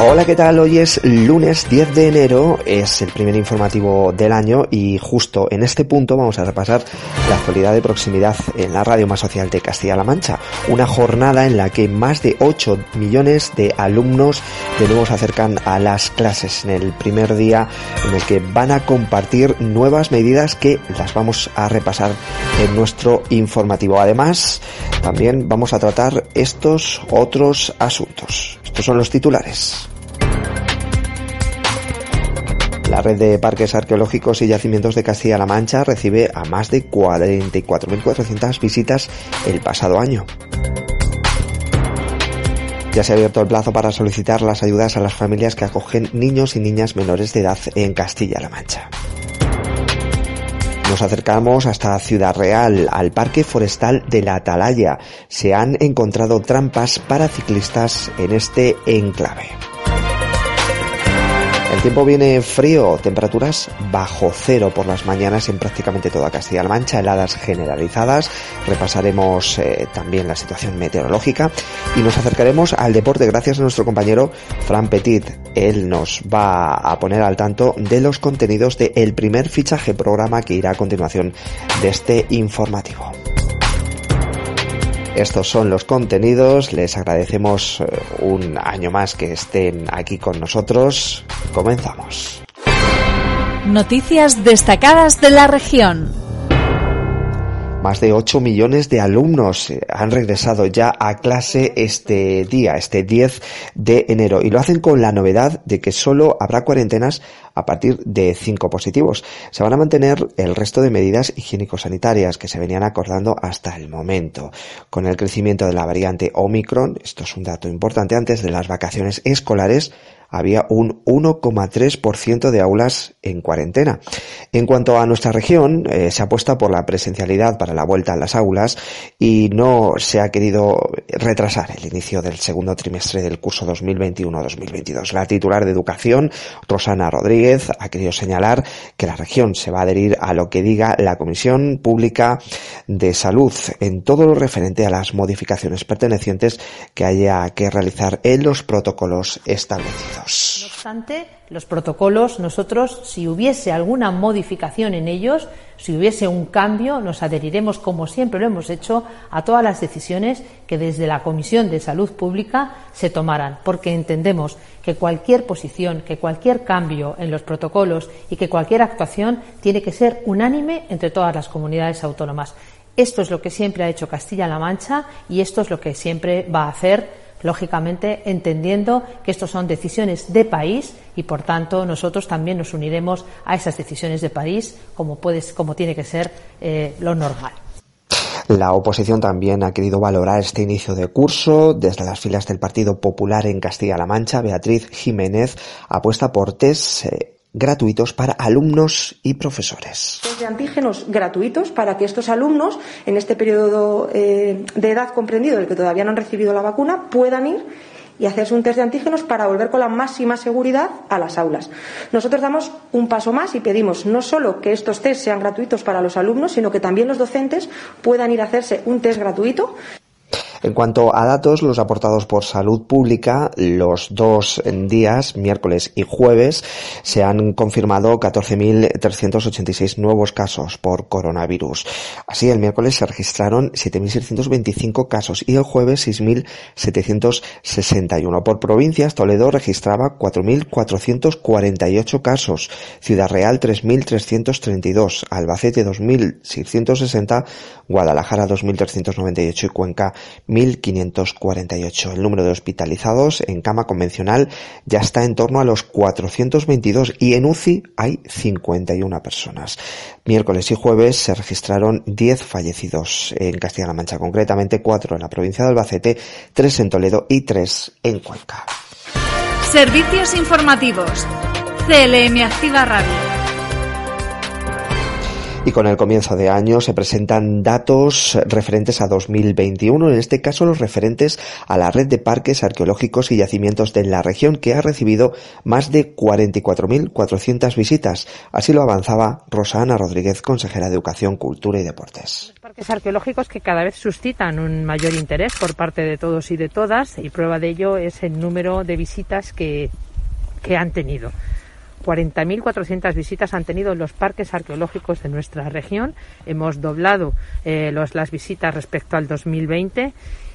Hola, ¿qué tal? Hoy es lunes 10 de enero, es el primer informativo del año y justo en este punto vamos a repasar la actualidad de proximidad en la radio más social de Castilla-La Mancha. Una jornada en la que más de 8 millones de alumnos de nuevo se acercan a las clases en el primer día en el que van a compartir nuevas medidas que las vamos a repasar en nuestro informativo. Además, también vamos a tratar estos otros asuntos. Estos son los titulares. La red de parques arqueológicos y yacimientos de Castilla-La Mancha recibe a más de 44.400 visitas el pasado año. Ya se ha abierto el plazo para solicitar las ayudas a las familias que acogen niños y niñas menores de edad en Castilla-La Mancha. Nos acercamos hasta Ciudad Real, al Parque Forestal de la Atalaya. Se han encontrado trampas para ciclistas en este enclave. Tiempo viene frío, temperaturas bajo cero por las mañanas en prácticamente toda Castilla-La Mancha, heladas generalizadas. Repasaremos eh, también la situación meteorológica y nos acercaremos al deporte gracias a nuestro compañero Fran Petit. Él nos va a poner al tanto de los contenidos del primer fichaje programa que irá a continuación de este informativo. Estos son los contenidos. Les agradecemos eh, un año más que estén aquí con nosotros. Comenzamos. Noticias destacadas de la región. Más de 8 millones de alumnos eh, han regresado ya a clase este día, este 10 de enero, y lo hacen con la novedad de que solo habrá cuarentenas a partir de 5 positivos. Se van a mantener el resto de medidas higiénico-sanitarias que se venían acordando hasta el momento. Con el crecimiento de la variante Omicron, esto es un dato importante, antes de las vacaciones escolares, había un 1,3% de aulas en cuarentena. En cuanto a nuestra región, eh, se apuesta por la presencialidad para la vuelta a las aulas y no se ha querido retrasar el inicio del segundo trimestre del curso 2021-2022. La titular de Educación, Rosana Rodríguez, ha querido señalar que la región se va a adherir a lo que diga la Comisión Pública de Salud en todo lo referente a las modificaciones pertenecientes que haya que realizar en los protocolos establecidos. No obstante, los protocolos, nosotros, si hubiese alguna modificación en ellos, si hubiese un cambio, nos adheriremos, como siempre lo hemos hecho, a todas las decisiones que desde la Comisión de Salud Pública se tomaran, porque entendemos que cualquier posición, que cualquier cambio en los protocolos y que cualquier actuación tiene que ser unánime entre todas las comunidades autónomas. Esto es lo que siempre ha hecho Castilla-La Mancha y esto es lo que siempre va a hacer lógicamente entendiendo que estos son decisiones de país y por tanto nosotros también nos uniremos a esas decisiones de país como, puede, como tiene que ser eh, lo normal. La oposición también ha querido valorar este inicio de curso. Desde las filas del Partido Popular en Castilla-La Mancha, Beatriz Jiménez apuesta por test eh, gratuitos para alumnos y profesores. De antígenos gratuitos para que estos alumnos, en este periodo eh, de edad comprendido del que todavía no han recibido la vacuna, puedan ir y hacerse un test de antígenos para volver con la máxima seguridad a las aulas. Nosotros damos un paso más y pedimos no solo que estos test sean gratuitos para los alumnos, sino que también los docentes puedan ir a hacerse un test gratuito. En cuanto a datos, los aportados por Salud Pública, los dos días, miércoles y jueves, se han confirmado 14.386 nuevos casos por coronavirus. Así, el miércoles se registraron 7.625 casos y el jueves 6.761. Por provincias, Toledo registraba 4.448 casos, Ciudad Real 3.332, Albacete 2.660, Guadalajara 2.398 y Cuenca 1.548. El número de hospitalizados en cama convencional ya está en torno a los 422 y en UCI hay 51 personas. Miércoles y jueves se registraron 10 fallecidos en Castilla-La Mancha, concretamente 4 en la provincia de Albacete, 3 en Toledo y 3 en Cuenca. Servicios informativos. CLM Activa Radio. Y con el comienzo de año se presentan datos referentes a 2021, en este caso los referentes a la red de parques arqueológicos y yacimientos de la región que ha recibido más de 44.400 visitas. Así lo avanzaba Rosana Rodríguez, consejera de Educación, Cultura y Deportes. Parques arqueológicos que cada vez suscitan un mayor interés por parte de todos y de todas y prueba de ello es el número de visitas que, que han tenido. 40.400 visitas han tenido los parques arqueológicos de nuestra región. Hemos doblado eh, las visitas respecto al 2020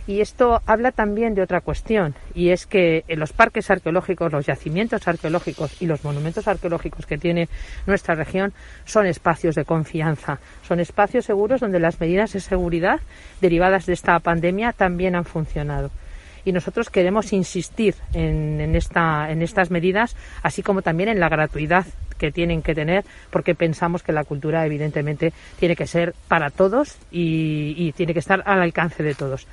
y esto habla también de otra cuestión, y es que los parques arqueológicos, los yacimientos arqueológicos y los monumentos arqueológicos que tiene nuestra región son espacios de confianza, son espacios seguros donde las medidas de seguridad derivadas de esta pandemia también han funcionado y nosotros queremos insistir en, en, esta, en estas medidas, así como también en la gratuidad que tienen que tener, porque pensamos que la cultura, evidentemente, tiene que ser para todos y, y tiene que estar al alcance de todos.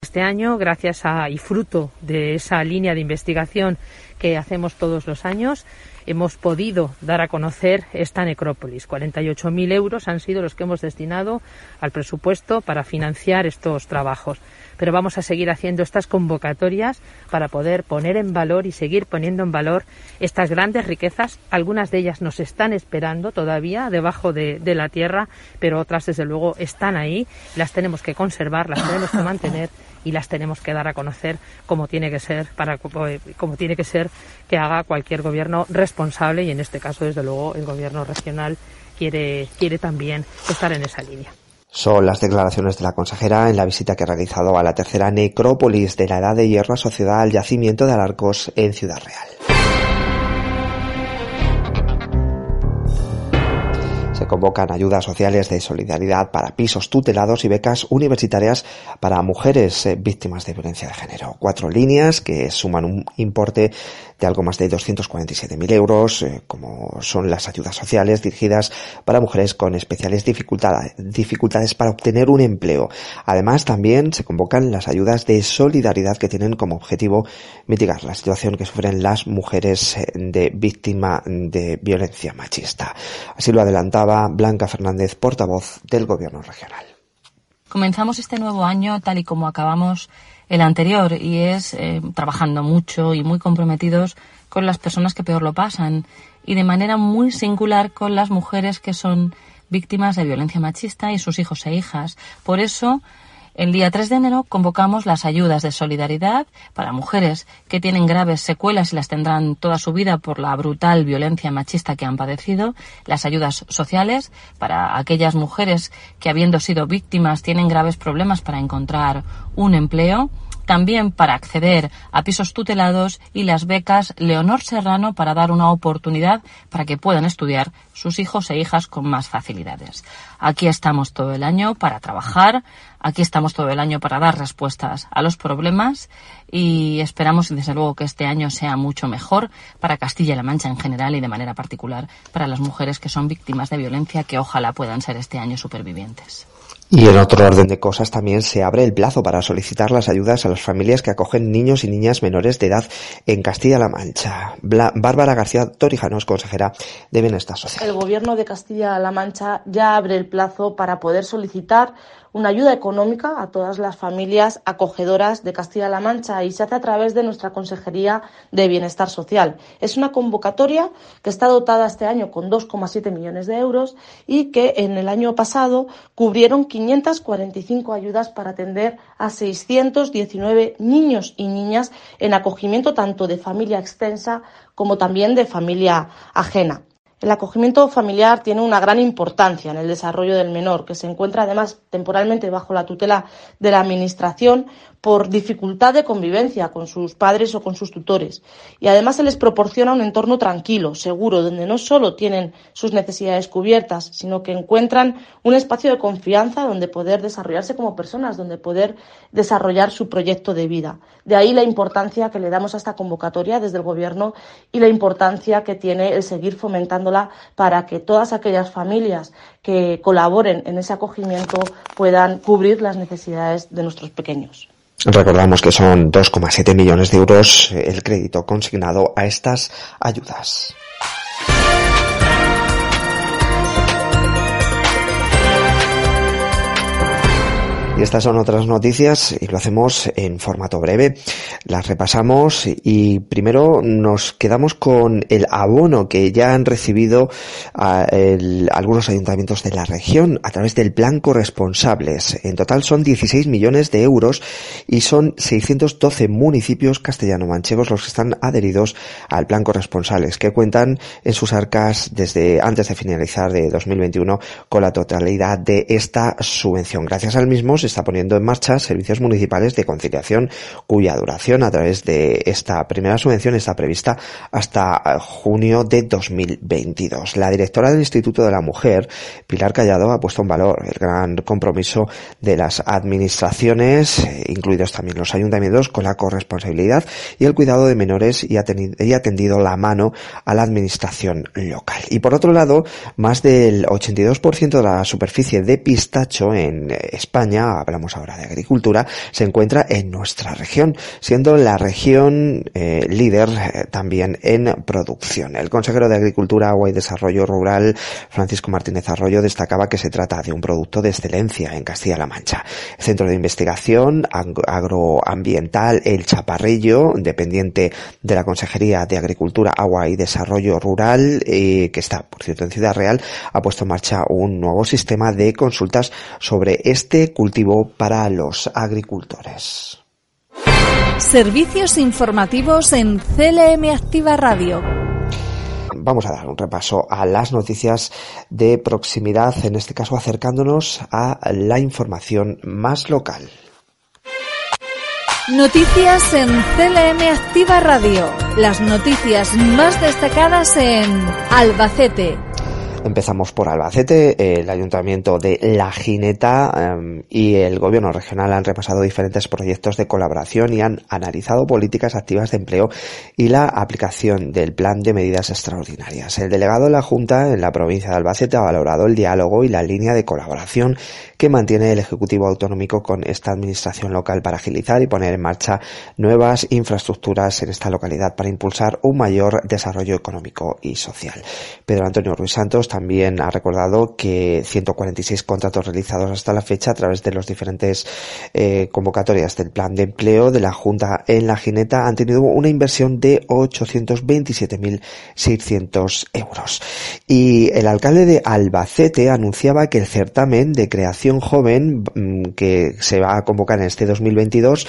Este año, gracias a y fruto de esa línea de investigación que hacemos todos los años, hemos podido dar a conocer esta necrópolis. 48.000 euros han sido los que hemos destinado al presupuesto para financiar estos trabajos pero vamos a seguir haciendo estas convocatorias para poder poner en valor y seguir poniendo en valor estas grandes riquezas. Algunas de ellas nos están esperando todavía debajo de, de la tierra, pero otras desde luego están ahí. Las tenemos que conservar, las tenemos que mantener y las tenemos que dar a conocer como tiene que ser para como tiene que ser que haga cualquier gobierno responsable y en este caso desde luego el gobierno regional quiere quiere también estar en esa línea. Son las declaraciones de la consejera en la visita que ha realizado a la tercera necrópolis de la Edad de Hierro asociada al yacimiento de Alarcos en Ciudad Real. Se convocan ayudas sociales de solidaridad para pisos tutelados y becas universitarias para mujeres eh, víctimas de violencia de género. Cuatro líneas que suman un importe de algo más de 247.000 euros, eh, como son las ayudas sociales dirigidas para mujeres con especiales dificultades, dificultades para obtener un empleo. Además, también se convocan las ayudas de solidaridad que tienen como objetivo mitigar la situación que sufren las mujeres eh, de víctima de violencia machista. Así lo adelantaba Blanca Fernández, portavoz del Gobierno regional. Comenzamos este nuevo año tal y como acabamos el anterior y es eh, trabajando mucho y muy comprometidos con las personas que peor lo pasan y de manera muy singular con las mujeres que son víctimas de violencia machista y sus hijos e hijas. Por eso el día 3 de enero convocamos las ayudas de solidaridad para mujeres que tienen graves secuelas y las tendrán toda su vida por la brutal violencia machista que han padecido, las ayudas sociales para aquellas mujeres que habiendo sido víctimas tienen graves problemas para encontrar un empleo, también para acceder a pisos tutelados y las becas Leonor Serrano para dar una oportunidad para que puedan estudiar sus hijos e hijas con más facilidades. Aquí estamos todo el año para trabajar, aquí estamos todo el año para dar respuestas a los problemas y esperamos desde luego que este año sea mucho mejor para Castilla-La Mancha en general y de manera particular para las mujeres que son víctimas de violencia que ojalá puedan ser este año supervivientes. Y en otro orden de cosas también se abre el plazo para solicitar las ayudas a las familias que acogen niños y niñas menores de edad en Castilla-La Mancha. Bárbara García Torijanos, consejera de Bienestar Social. El Gobierno de Castilla-La Mancha ya abre el plazo para poder solicitar una ayuda económica a todas las familias acogedoras de Castilla-La Mancha y se hace a través de nuestra Consejería de Bienestar Social. Es una convocatoria que está dotada este año con 2,7 millones de euros y que en el año pasado cubrieron 545 ayudas para atender a 619 niños y niñas en acogimiento tanto de familia extensa como también de familia ajena. El acogimiento familiar tiene una gran importancia en el desarrollo del menor, que se encuentra además temporalmente bajo la tutela de la Administración por dificultad de convivencia con sus padres o con sus tutores. Y además se les proporciona un entorno tranquilo, seguro, donde no solo tienen sus necesidades cubiertas, sino que encuentran un espacio de confianza donde poder desarrollarse como personas, donde poder desarrollar su proyecto de vida. De ahí la importancia que le damos a esta convocatoria desde el Gobierno y la importancia que tiene el seguir para que todas aquellas familias que colaboren en ese acogimiento puedan cubrir las necesidades de nuestros pequeños. Recordamos que son 2,7 millones de euros el crédito consignado a estas ayudas. Y estas son otras noticias y lo hacemos en formato breve. Las repasamos y primero nos quedamos con el abono que ya han recibido a el, algunos ayuntamientos de la región a través del plan corresponsables. En total son 16 millones de euros y son 612 municipios castellano-manchegos los que están adheridos al plan corresponsables que cuentan en sus arcas desde antes de finalizar de 2021 con la totalidad de esta subvención. Gracias al mismo se está poniendo en marcha servicios municipales de conciliación cuya duración a través de esta primera subvención está prevista hasta eh, junio de 2022. La directora del Instituto de la Mujer, Pilar Callado, ha puesto en valor el gran compromiso de las administraciones, eh, incluidos también los ayuntamientos, con la corresponsabilidad y el cuidado de menores y ha, atendido la mano a la administración local. Y por otro lado, más del 82% de la superficie de pistacho en eh, Hablamos ahora de agricultura, se encuentra en nuestra región, siendo la región eh, líder eh, también en producción. El consejero de Agricultura, Agua y Desarrollo Rural, Francisco Martínez Arroyo, destacaba que se trata de un producto de excelencia en Castilla-La Mancha. El Centro de Investigación Agroambiental El Chaparrillo, dependiente de la Consejería de Agricultura, Agua y Desarrollo Rural, eh, que está, por cierto, en Ciudad Real, ha puesto en marcha un nuevo sistema de consultas sobre este cultivo para los agricultores. Servicios informativos en CLM Activa Radio. Vamos a dar un repaso a las noticias de proximidad, en este caso acercándonos a la información más local. Noticias en CLM Activa Radio. Las noticias más destacadas en Albacete, Empezamos por Albacete, el ayuntamiento de La Gineta em, y el gobierno regional han repasado diferentes proyectos de colaboración y han analizado políticas activas de empleo y la aplicación del plan de medidas extraordinarias. El delegado de la Junta en la provincia de Albacete ha valorado el diálogo y la línea de colaboración que mantiene el Ejecutivo Autonómico con esta administración local para agilizar y poner en marcha nuevas infraestructuras en esta localidad para impulsar un mayor desarrollo económico y social. Pedro Antonio Ruiz Santos también ha recordado que 146 contratos realizados hasta la fecha a través de las diferentes eh, convocatorias del plan de empleo de la Junta en la Gineta han tenido una inversión de 827.600 euros. Y el alcalde de Albacete anunciaba que el certamen de creación joven mm, que se va a convocar en este 2022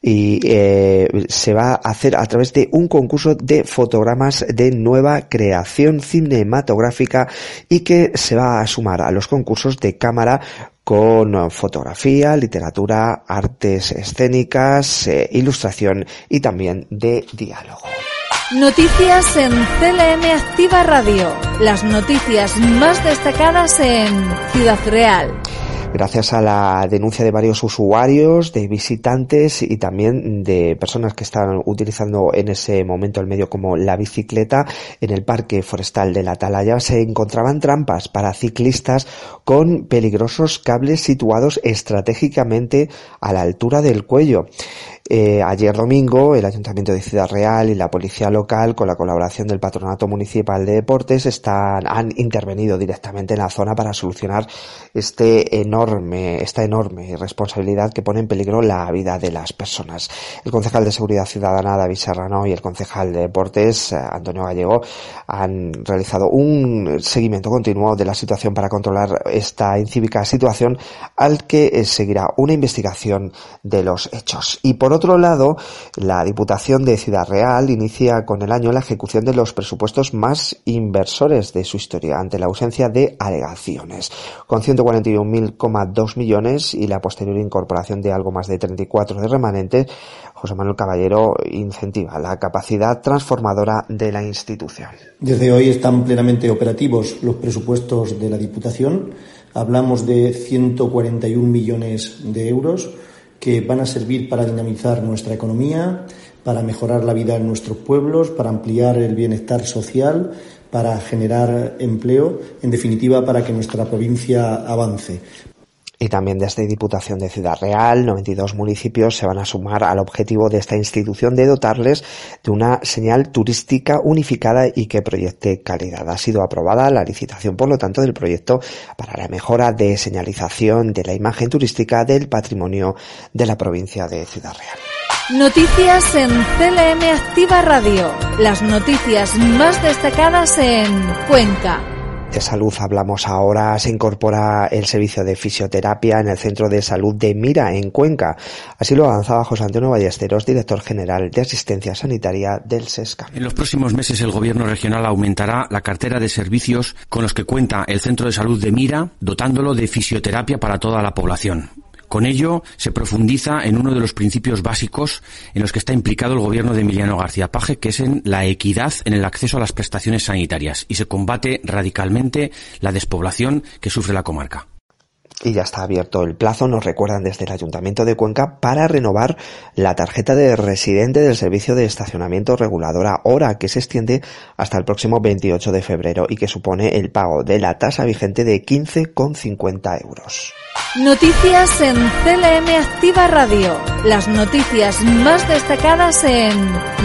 y eh, se va a hacer a través de un concurso de fotogramas de nueva creación cinematográfica y que se va a sumar a los concursos de cámara con fotografía, literatura, artes escénicas, eh, ilustración y también de diálogo. Noticias en CLM Activa Radio. Las noticias más destacadas en Ciudad Real gracias a la denuncia de varios usuarios, de visitantes y también de personas que están utilizando en ese momento el medio como la bicicleta, en el Parque Forestal de la Atalaya se encontraban trampas para ciclistas con peligrosos cables situados estratégicamente a la altura del cuello. Eh, ayer domingo, el Ayuntamiento de Ciudad Real y la Policía Local, con la colaboración del Patronato Municipal de Deportes, están, han intervenido directamente en la zona para solucionar este enorme, esta enorme responsabilidad que pone en peligro la vida de las personas. El concejal de Seguridad Ciudadana, David Serrano, y el concejal de Deportes, eh, Antonio Gallego, han realizado un seguimiento continuo de la situación para controlar esta incívica situación al que eh, seguirá una investigación de los hechos. Y por otro lado, la Diputación de Ciudad Real inicia con el año la ejecución de los presupuestos más inversores de su historia ante la ausencia de alegaciones, con 141.000,2 millones y la posterior incorporación de algo más de 34 de remanentes. José Manuel Caballero incentiva la capacidad transformadora de la institución. Desde hoy están plenamente operativos los presupuestos de la Diputación. Hablamos de 141 millones de euros que van a servir para dinamizar nuestra economía, para mejorar la vida en nuestros pueblos, para ampliar el bienestar social, para generar empleo, en definitiva, para que nuestra provincia avance. Y también desde Diputación de Ciudad Real, 92 municipios se van a sumar al objetivo de esta institución de dotarles de una señal turística unificada y que proyecte calidad. Ha sido aprobada la licitación, por lo tanto, del proyecto para la mejora de señalización de la imagen turística del patrimonio de la provincia de Ciudad Real. Noticias en CLM Activa Radio. Las noticias más destacadas en Cuenca. De salud hablamos ahora. Se incorpora el servicio de fisioterapia en el Centro de Salud de Mira, en Cuenca. Así lo avanzaba José Antonio Ballesteros, director general de Asistencia Sanitaria del SESCA. En los próximos meses el Gobierno regional aumentará la cartera de servicios con los que cuenta el Centro de Salud de Mira, dotándolo de fisioterapia para toda la población. Con ello se profundiza en uno de los principios básicos en los que está implicado el gobierno de Emiliano García Paje, que es en la equidad en el acceso a las prestaciones sanitarias y se combate radicalmente la despoblación que sufre la comarca y ya está abierto el plazo, nos recuerdan desde el Ayuntamiento de Cuenca, para renovar la tarjeta de residente del servicio de estacionamiento reguladora hora que se extiende hasta el próximo 28 de febrero y que supone el pago de la tasa vigente de 15,50 euros. Noticias en CLM Activa Radio. Las noticias más destacadas en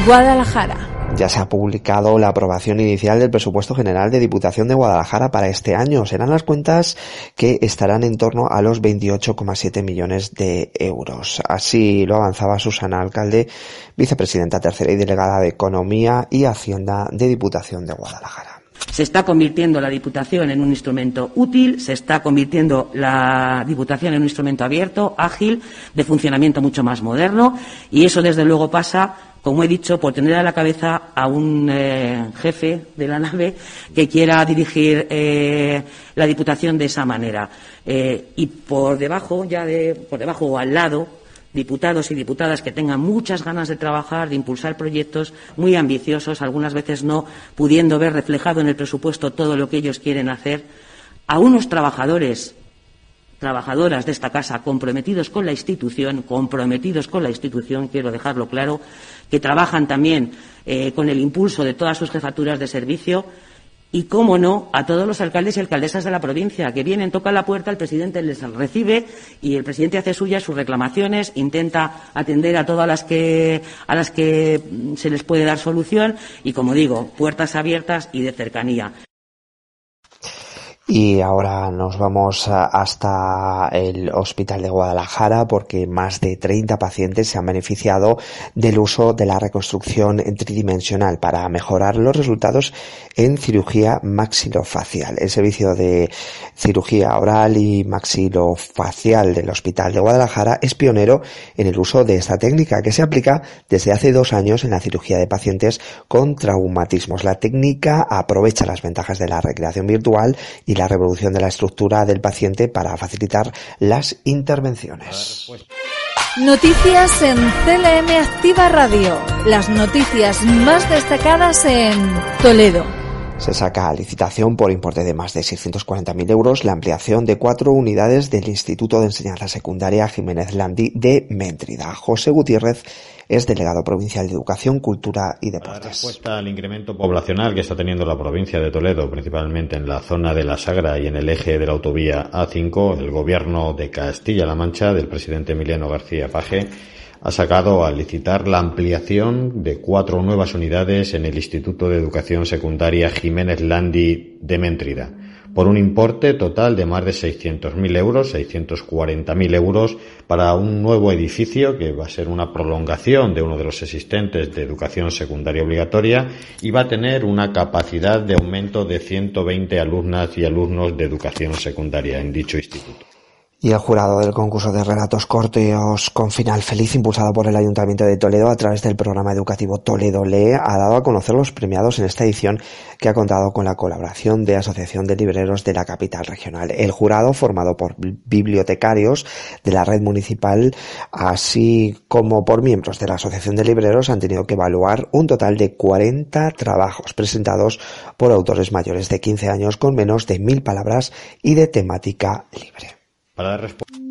Guadalajara. Ya se ha publicado la aprobación inicial del presupuesto general de Diputación de Guadalajara para este año. Serán las cuentas que estarán en torno a los 28,7 millones de euros. Así lo avanzaba Susana Alcalde, vicepresidenta tercera y delegada de Economía y Hacienda de Diputación de Guadalajara. Se está convirtiendo la Diputación en un instrumento útil, se está convirtiendo la Diputación en un instrumento abierto, ágil, de funcionamiento mucho más moderno, y eso, desde luego, pasa como he dicho, por tener a la cabeza a un eh, jefe de la nave que quiera dirigir eh, la Diputación de esa manera. Eh, y por debajo, ya de, por debajo o al lado, diputados y diputadas que tengan muchas ganas de trabajar, de impulsar proyectos muy ambiciosos, algunas veces no pudiendo ver reflejado en el presupuesto todo lo que ellos quieren hacer, a unos trabajadores trabajadoras de esta casa comprometidos con la institución, comprometidos con la institución, quiero dejarlo claro, que trabajan también eh, con el impulso de todas sus jefaturas de servicio y, cómo no, a todos los alcaldes y alcaldesas de la provincia que vienen, tocan la puerta, el presidente les recibe y el presidente hace suyas sus reclamaciones, intenta atender a todas las que, a las que se les puede dar solución y, como digo, puertas abiertas y de cercanía. Y ahora nos vamos hasta el Hospital de Guadalajara porque más de 30 pacientes se han beneficiado del uso de la reconstrucción tridimensional para mejorar los resultados en cirugía maxilofacial. El servicio de cirugía oral y maxilofacial del Hospital de Guadalajara es pionero en el uso de esta técnica que se aplica desde hace dos años en la cirugía de pacientes con traumatismos. La técnica aprovecha las ventajas de la recreación virtual y y la revolución de la estructura del paciente para facilitar las intervenciones. Noticias en CLM Activa Radio. Las noticias más destacadas en Toledo. Se saca a licitación por importe de más de 640.000 euros la ampliación de cuatro unidades del Instituto de Enseñanza Secundaria Jiménez Landi de Méntrida. José Gutiérrez es delegado provincial de Educación, Cultura y Deportes. La respuesta al incremento poblacional que está teniendo la provincia de Toledo, principalmente en la zona de la Sagra y en el eje de la autovía A5, el gobierno de Castilla-La Mancha del presidente Emiliano García Paje ha sacado a licitar la ampliación de cuatro nuevas unidades en el Instituto de Educación Secundaria Jiménez Landi de Méntrida por un importe total de más de 600.000 euros, 640.000 euros, para un nuevo edificio que va a ser una prolongación de uno de los existentes de educación secundaria obligatoria y va a tener una capacidad de aumento de 120 alumnas y alumnos de educación secundaria en dicho instituto. Y el jurado del concurso de relatos cortos con final feliz, impulsado por el Ayuntamiento de Toledo a través del programa educativo Toledo Lee, ha dado a conocer los premiados en esta edición que ha contado con la colaboración de Asociación de Libreros de la capital regional. El jurado, formado por bibliotecarios de la red municipal, así como por miembros de la Asociación de Libreros, han tenido que evaluar un total de 40 trabajos presentados por autores mayores de 15 años con menos de mil palabras y de temática libre. Para dar respuesta.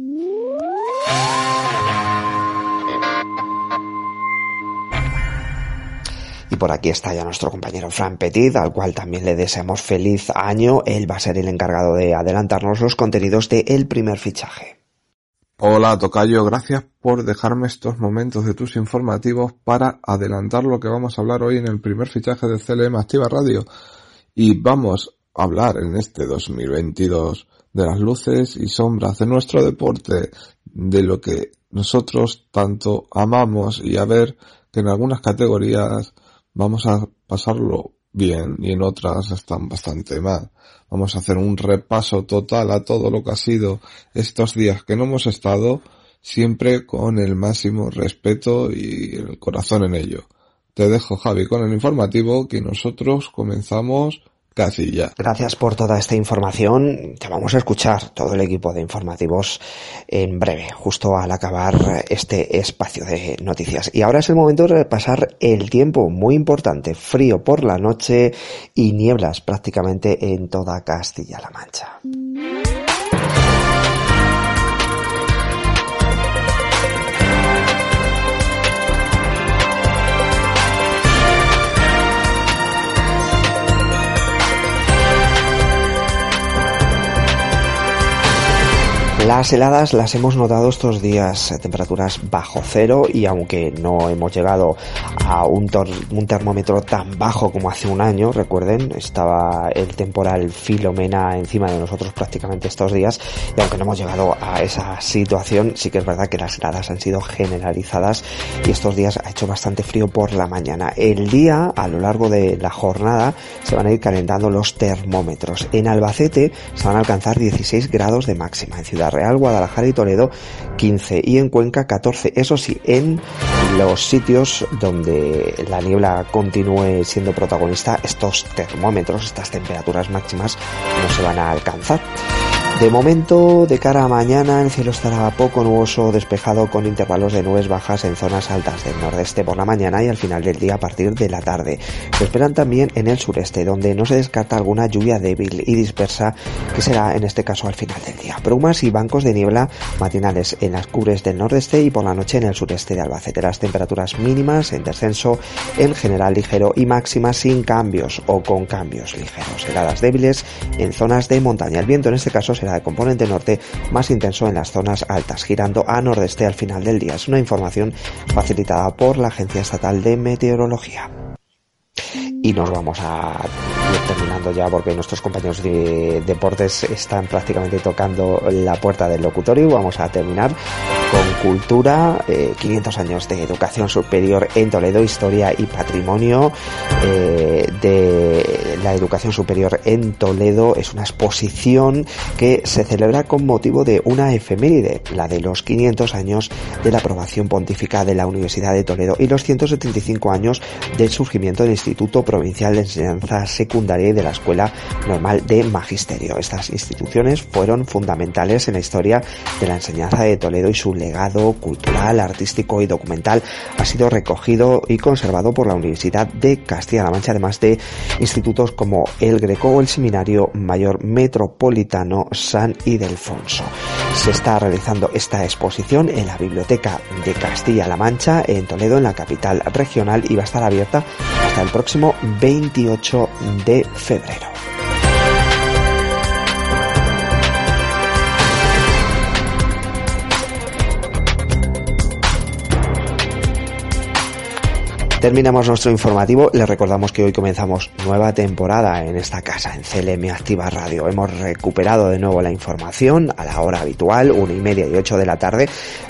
por aquí está ya nuestro compañero Fran Petit, al cual también le deseamos feliz año. Él va a ser el encargado de adelantarnos los contenidos de El primer fichaje. Hola Tocayo, gracias por dejarme estos momentos de tus informativos para adelantar lo que vamos a hablar hoy en el primer fichaje de CLM Activa Radio. Y vamos a hablar en este 2022 de las luces y sombras de nuestro deporte, de lo que nosotros tanto amamos y a ver que en algunas categorías vamos a pasarlo bien y en otras están bastante mal. Vamos a hacer un repaso total a todo lo que ha sido estos días que no hemos estado, siempre con el máximo respeto y el corazón en ello. Te dejo Javi con el informativo que nosotros comenzamos Gracias por toda esta información. Te vamos a escuchar todo el equipo de informativos en breve, justo al acabar este espacio de noticias. Y ahora es el momento de repasar el tiempo, muy importante, frío por la noche y nieblas prácticamente en toda Castilla-La Mancha. Las heladas las hemos notado estos días, temperaturas bajo cero y aunque no hemos llegado a un, un, termómetro tan bajo como hace un año, recuerden, estaba el temporal Filomena encima de nosotros prácticamente estos días y aunque no hemos llegado a esa situación, sí que es verdad que las heladas han sido generalizadas y estos días ha hecho bastante frío por la mañana. El día, a lo largo de la jornada, se van a ir calentando los termómetros. En Albacete se van a alcanzar 16 grados de máxima, en Ciudad Real, Guadalajara y Toledo 15 y en Cuenca 14. Eso sí, en los sitios donde la niebla continúe siendo protagonista, estos termómetros, estas temperaturas máximas no se van a alcanzar. De momento, de cara a mañana, el cielo estará poco nuboso, despejado con intervalos de nubes bajas en zonas altas del nordeste por la mañana y al final del día a partir de la tarde. Se esperan también en el sureste, donde no se descarta alguna lluvia débil y dispersa, que será en este caso al final del día. Brumas y bancos de niebla matinales en las cubres del nordeste y por la noche en el sureste de Albacete. Las temperaturas mínimas en descenso en general ligero y máximas sin cambios o con cambios ligeros. Heladas débiles en zonas de montaña. El viento en este caso será de componente norte más intenso en las zonas altas, girando a nordeste al final del día. Es una información facilitada por la Agencia Estatal de Meteorología. Y nos vamos a terminando ya porque nuestros compañeros de deportes están prácticamente tocando la puerta del locutorio. Vamos a terminar con cultura, 500 eh, años de educación superior en Toledo, historia y patrimonio eh, de la educación superior en Toledo. Es una exposición que se celebra con motivo de una efeméride, la de los 500 años de la aprobación pontífica de la Universidad de Toledo y los 175 años del surgimiento del Instituto Provincial de Enseñanza Secundaria y de la Escuela Normal de Magisterio. Estas instituciones fueron fundamentales en la historia de la enseñanza de Toledo y su legado cultural, artístico y documental ha sido recogido y conservado por la Universidad de Castilla-La Mancha, además de institutos como el Greco o el Seminario Mayor Metropolitano San Ildefonso. Se está realizando esta exposición en la Biblioteca de Castilla-La Mancha, en Toledo, en la capital regional, y va a estar abierta hasta el próximo 28 de febrero. Terminamos nuestro informativo. Les recordamos que hoy comenzamos nueva temporada en esta casa, en CLM Activa Radio. Hemos recuperado de nuevo la información a la hora habitual, una y media y ocho de la tarde.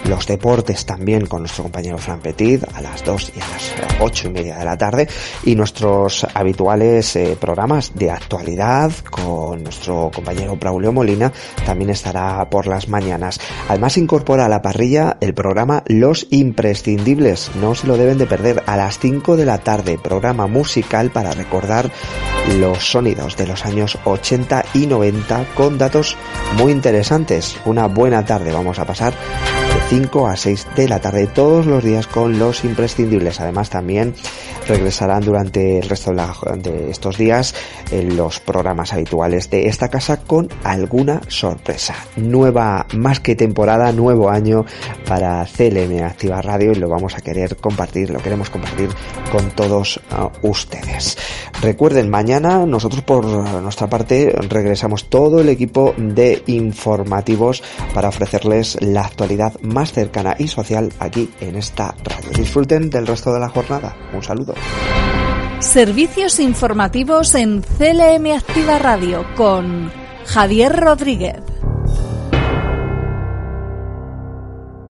Los deportes también con nuestro compañero Fran Petit a las dos y a las ocho y media de la tarde. Y nuestros habituales eh, programas de actualidad con nuestro compañero Braulio Molina también estará por las mañanas. Además incorpora a la parrilla el programa Los Imprescindibles. No se lo deben de perder a las 5 de la tarde, programa musical para recordar los sonidos de los años 80 y 90 con datos muy interesantes. Una buena tarde vamos a pasar 5 a 6 de la tarde todos los días con los imprescindibles. Además también regresarán durante el resto de, estos días en los programas habituales de esta casa con alguna sorpresa. Nueva, más que temporada, nuevo año para CLM Activa Radio y lo vamos a querer compartir, lo queremos compartir con todos uh, ustedes. Recuerden, mañana nosotros por nuestra parte regresamos todo el equipo de informativos para ofrecerles la actualidad más cercana y social aquí en esta radio. Disfruten del resto de la jornada. Un saludo. Servicios informativos en CLM Activa Radio con Javier Rodríguez.